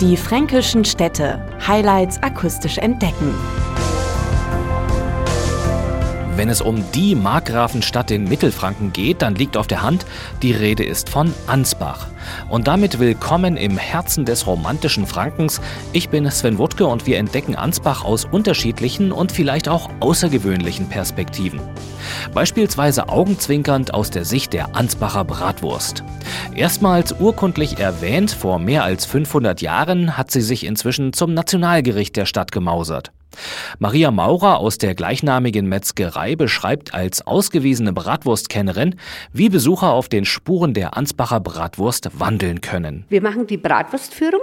Die fränkischen Städte. Highlights akustisch entdecken. Wenn es um die Markgrafenstadt in Mittelfranken geht, dann liegt auf der Hand, die Rede ist von Ansbach. Und damit willkommen im Herzen des romantischen Frankens. Ich bin Sven Wuttke und wir entdecken Ansbach aus unterschiedlichen und vielleicht auch außergewöhnlichen Perspektiven. Beispielsweise augenzwinkernd aus der Sicht der Ansbacher Bratwurst. Erstmals urkundlich erwähnt, vor mehr als 500 Jahren hat sie sich inzwischen zum Nationalgericht der Stadt gemausert. Maria Maurer aus der gleichnamigen Metzgerei beschreibt als ausgewiesene Bratwurstkennerin, wie Besucher auf den Spuren der Ansbacher Bratwurst wandeln können. Wir machen die Bratwurstführung.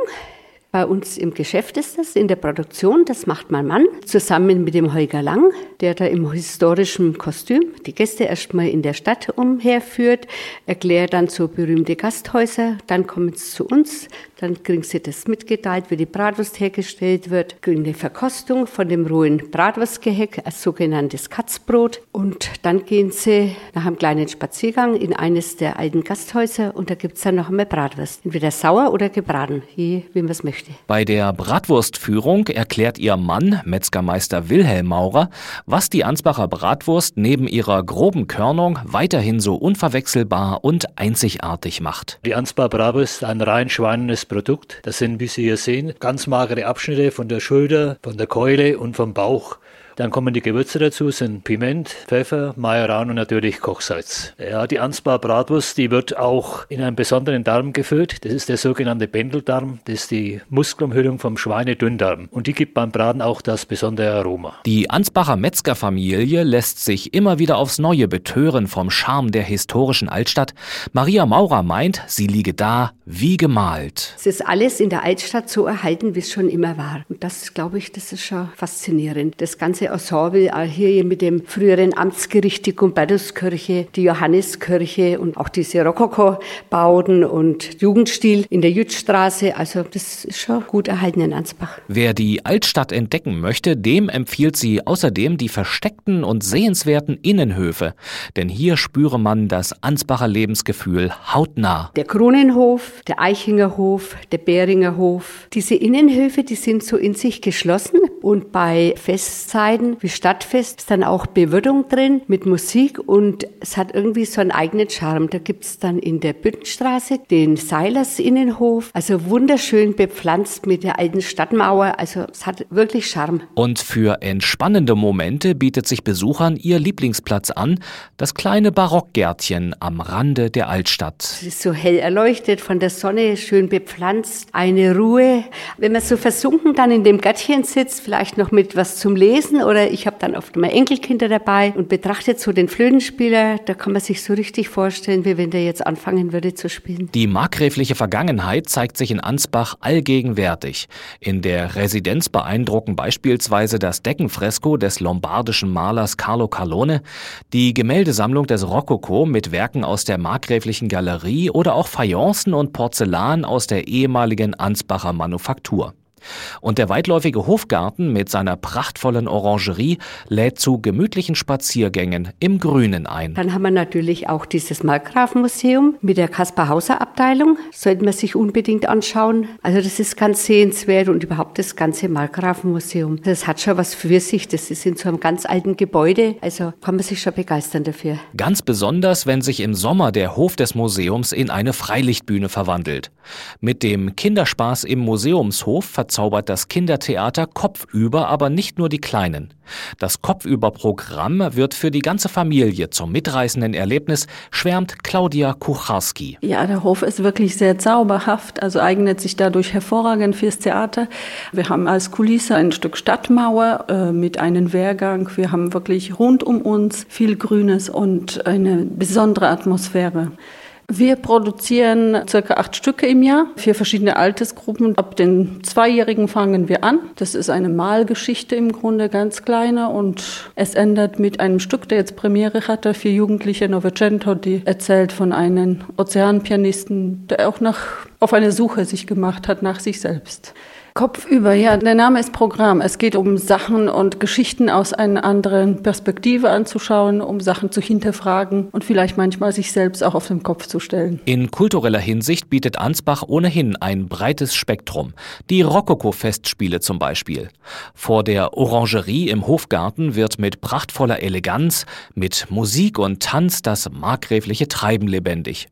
Bei uns im Geschäft ist das, in der Produktion, das macht mein Mann, zusammen mit dem Holger Lang, der da im historischen Kostüm die Gäste erstmal in der Stadt umherführt, erklärt dann so berühmte Gasthäuser, dann kommen sie zu uns, dann kriegen sie das mitgeteilt, wie die Bratwurst hergestellt wird, kriegen eine Verkostung von dem rohen Bratwurstgeheck, ein sogenanntes Katzbrot. Und dann gehen sie nach einem kleinen Spaziergang in eines der alten Gasthäuser und da gibt es dann noch einmal Bratwurst. Entweder sauer oder gebraten, je wie man es möchte. Bei der Bratwurstführung erklärt ihr Mann, Metzgermeister Wilhelm Maurer, was die Ansbacher Bratwurst neben ihrer groben Körnung weiterhin so unverwechselbar und einzigartig macht. Die Ansbacher Bratwurst ist ein rein schweinenes Produkt. Das sind, wie Sie hier sehen, ganz magere Abschnitte von der Schulter, von der Keule und vom Bauch. Dann kommen die Gewürze dazu, sind Piment, Pfeffer, Majoran und natürlich Kochsalz. Ja, die Ansbar Bratwurst, die wird auch in einem besonderen Darm gefüllt. Das ist der sogenannte Bändeldarm. Das ist die Muskelumhüllung vom Schweinedünndarm. Und die gibt beim Braten auch das besondere Aroma. Die Ansbacher Metzgerfamilie lässt sich immer wieder aufs Neue betören vom Charme der historischen Altstadt. Maria Maurer meint, sie liege da wie gemalt. Es ist alles in der Altstadt so erhalten, wie es schon immer war. Und das, glaube ich, das ist schon faszinierend. Das ganze Ensemble, auch hier mit dem früheren Amtsgericht, die Gumbertuskirche, die Johanneskirche und auch diese Rokoko-Bauten und Jugendstil in der Jütstraße. Also das ist schon gut erhalten in Ansbach. Wer die Altstadt entdecken möchte, dem empfiehlt sie außerdem die versteckten und sehenswerten Innenhöfe. Denn hier spüre man das Ansbacher Lebensgefühl hautnah. Der Kronenhof, der Eichinger Hof, der Beringer Hof. Diese Innenhöfe, die sind so in sich geschlossen und bei Festzeiten Hochzeiten wie Stadtfest ist dann auch Bewirtung drin mit Musik und es hat irgendwie so einen eigenen Charme. Da gibt es dann in der Büttenstraße den Seilers Innenhof, also wunderschön bepflanzt mit der alten Stadtmauer. Also es hat wirklich Charme. Und für entspannende Momente bietet sich Besuchern ihr Lieblingsplatz an, das kleine Barockgärtchen am Rande der Altstadt. Es ist so hell erleuchtet von der Sonne, schön bepflanzt, eine Ruhe. Wenn man so versunken dann in dem Gärtchen sitzt, vielleicht noch mit was zum Lesen oder ich habe dann oft meine Enkelkinder dabei und betrachtet so den Flötenspieler. Da kann man sich so richtig vorstellen, wie wenn der jetzt anfangen würde zu spielen. Die markgräfliche Vergangenheit zeigt sich in Ansbach allgegenwärtig. In der Residenz beeindrucken beispielsweise das Deckenfresko des lombardischen Malers Carlo Carlone, die Gemäldesammlung des Rokoko mit Werken aus der markgräflichen Galerie oder auch Fayencen und Porzellan aus der ehemaligen Ansbacher Manufaktur. Und der weitläufige Hofgarten mit seiner prachtvollen Orangerie lädt zu gemütlichen Spaziergängen im Grünen ein. Dann haben wir natürlich auch dieses Markgrafenmuseum mit der Kaspar-Hauser-Abteilung. Sollte man sich unbedingt anschauen. Also das ist ganz sehenswert und überhaupt das ganze Markgrafenmuseum. Das hat schon was für sich. Das ist in so einem ganz alten Gebäude. Also kann man sich schon begeistern dafür. Ganz besonders, wenn sich im Sommer der Hof des Museums in eine Freilichtbühne verwandelt. Mit dem Kinderspaß im Museumshof verzaubert das Kindertheater Kopfüber aber nicht nur die Kleinen. Das Kopfüber-Programm wird für die ganze Familie zum mitreißenden Erlebnis, schwärmt Claudia Kucharski. Ja, der Hof ist wirklich sehr zauberhaft, also eignet sich dadurch hervorragend fürs Theater. Wir haben als Kulisse ein Stück Stadtmauer äh, mit einem Wehrgang. Wir haben wirklich rund um uns viel Grünes und eine besondere Atmosphäre. Wir produzieren circa acht Stücke im Jahr, vier verschiedene Altersgruppen. Ab den Zweijährigen fangen wir an. Das ist eine Malgeschichte im Grunde, ganz kleine. Und es endet mit einem Stück, der jetzt Premiere hatte für Jugendliche Novecento, die erzählt von einem Ozeanpianisten, der auch nach, auf eine Suche sich gemacht hat nach sich selbst. Kopfüber, ja, der Name ist Programm. Es geht um Sachen und Geschichten aus einer anderen Perspektive anzuschauen, um Sachen zu hinterfragen und vielleicht manchmal sich selbst auch auf den Kopf zu stellen. In kultureller Hinsicht bietet Ansbach ohnehin ein breites Spektrum. Die Rokoko-Festspiele zum Beispiel. Vor der Orangerie im Hofgarten wird mit prachtvoller Eleganz, mit Musik und Tanz das markgräfliche Treiben lebendig.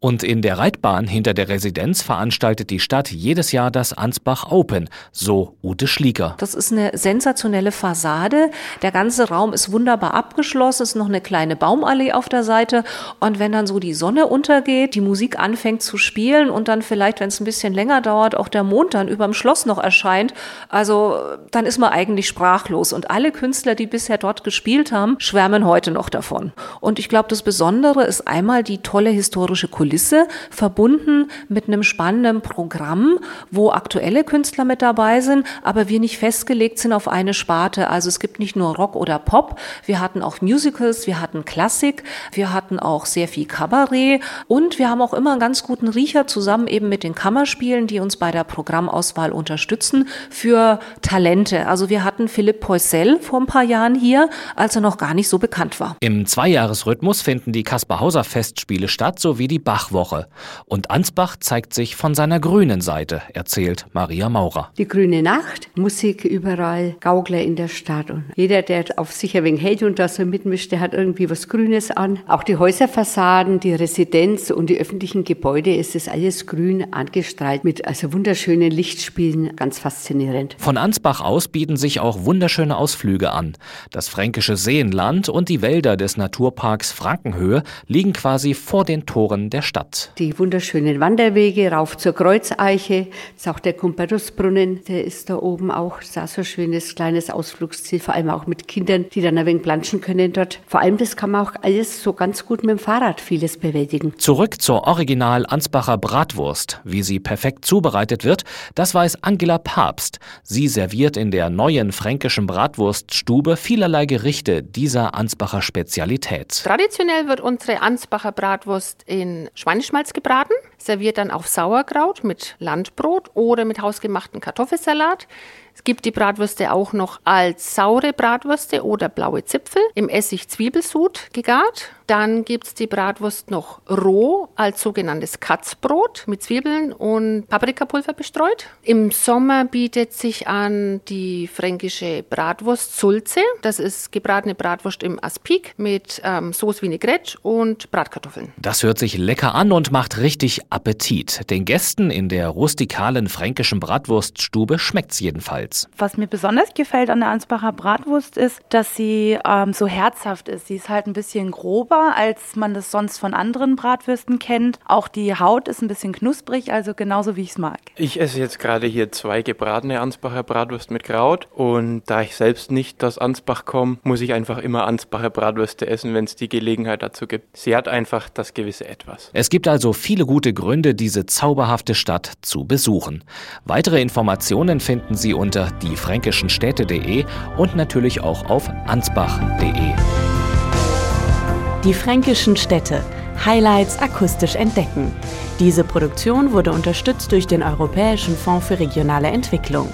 Und in der Reitbahn hinter der Residenz veranstaltet die Stadt jedes Jahr das Ansbach Open, so Ute Schlieker. Das ist eine sensationelle Fassade. Der ganze Raum ist wunderbar abgeschlossen, es ist noch eine kleine Baumallee auf der Seite. Und wenn dann so die Sonne untergeht, die Musik anfängt zu spielen und dann vielleicht, wenn es ein bisschen länger dauert, auch der Mond dann überm Schloss noch erscheint, also dann ist man eigentlich sprachlos. Und alle Künstler, die bisher dort gespielt haben, schwärmen heute noch davon. Und ich glaube, das Besondere ist einmal die tolle historische historische Kulisse verbunden mit einem spannenden Programm, wo aktuelle Künstler mit dabei sind, aber wir nicht festgelegt sind auf eine Sparte. Also es gibt nicht nur Rock oder Pop, wir hatten auch Musicals, wir hatten Klassik, wir hatten auch sehr viel Kabarett und wir haben auch immer einen ganz guten Riecher zusammen eben mit den Kammerspielen, die uns bei der Programmauswahl unterstützen für Talente. Also wir hatten Philipp Poissel vor ein paar Jahren hier, als er noch gar nicht so bekannt war. Im Zweijahresrhythmus finden die Kaspar Hauser Festspiele statt sowie wie die Bachwoche. Und Ansbach zeigt sich von seiner grünen Seite, erzählt Maria Maurer. Die grüne Nacht, Musik überall, Gaukler in der Stadt. Und jeder, der auf sich ein wenig hält und da so mitmischt, der hat irgendwie was Grünes an. Auch die Häuserfassaden, die Residenz und die öffentlichen Gebäude, ist es alles grün angestrahlt mit also wunderschönen Lichtspielen, ganz faszinierend. Von Ansbach aus bieten sich auch wunderschöne Ausflüge an. Das fränkische Seenland und die Wälder des Naturparks Frankenhöhe liegen quasi vor den Toren Toren der Stadt. Die wunderschönen Wanderwege rauf zur Kreuzeiche, ist auch der Kumperusbrunnen, der ist da oben auch, das ist auch so ein schönes kleines Ausflugsziel, vor allem auch mit Kindern, die dann ein wenig planschen können dort. Vor allem, das kann man auch alles so ganz gut mit dem Fahrrad vieles bewältigen. Zurück zur Original Ansbacher Bratwurst. Wie sie perfekt zubereitet wird, das weiß Angela Papst. Sie serviert in der neuen fränkischen Bratwurststube vielerlei Gerichte dieser Ansbacher Spezialität. Traditionell wird unsere Ansbacher Bratwurst in in Schweineschmalz gebraten, serviert dann auf Sauerkraut mit Landbrot oder mit hausgemachten Kartoffelsalat. Es gibt die Bratwürste auch noch als saure Bratwürste oder blaue Zipfel im Essig-Zwiebelsud gegart. Dann gibt es die Bratwurst noch roh als sogenanntes Katzbrot mit Zwiebeln und Paprikapulver bestreut. Im Sommer bietet sich an die fränkische Bratwurst Sulze. Das ist gebratene Bratwurst im Aspik mit ähm, Sauce Vinaigrette und Bratkartoffeln. Das hört sich lecker an und macht richtig Appetit. Den Gästen in der rustikalen fränkischen Bratwurststube schmeckt's jedenfalls. Was mir besonders gefällt an der Ansbacher Bratwurst ist, dass sie ähm, so herzhaft ist. Sie ist halt ein bisschen grober als man das sonst von anderen Bratwürsten kennt. Auch die Haut ist ein bisschen knusprig, also genauso wie ich es mag. Ich esse jetzt gerade hier zwei gebratene Ansbacher Bratwürste mit Kraut und da ich selbst nicht aus Ansbach komme, muss ich einfach immer Ansbacher Bratwürste essen, wenn es die Gelegenheit dazu gibt. Sie hat einfach das gewisse Etwas. Es gibt also viele gute Gründe, diese zauberhafte Stadt zu besuchen. Weitere Informationen finden Sie unter diefränkischenstädte.de und natürlich auch auf ansbach.de. Die fränkischen Städte. Highlights akustisch entdecken. Diese Produktion wurde unterstützt durch den Europäischen Fonds für regionale Entwicklung.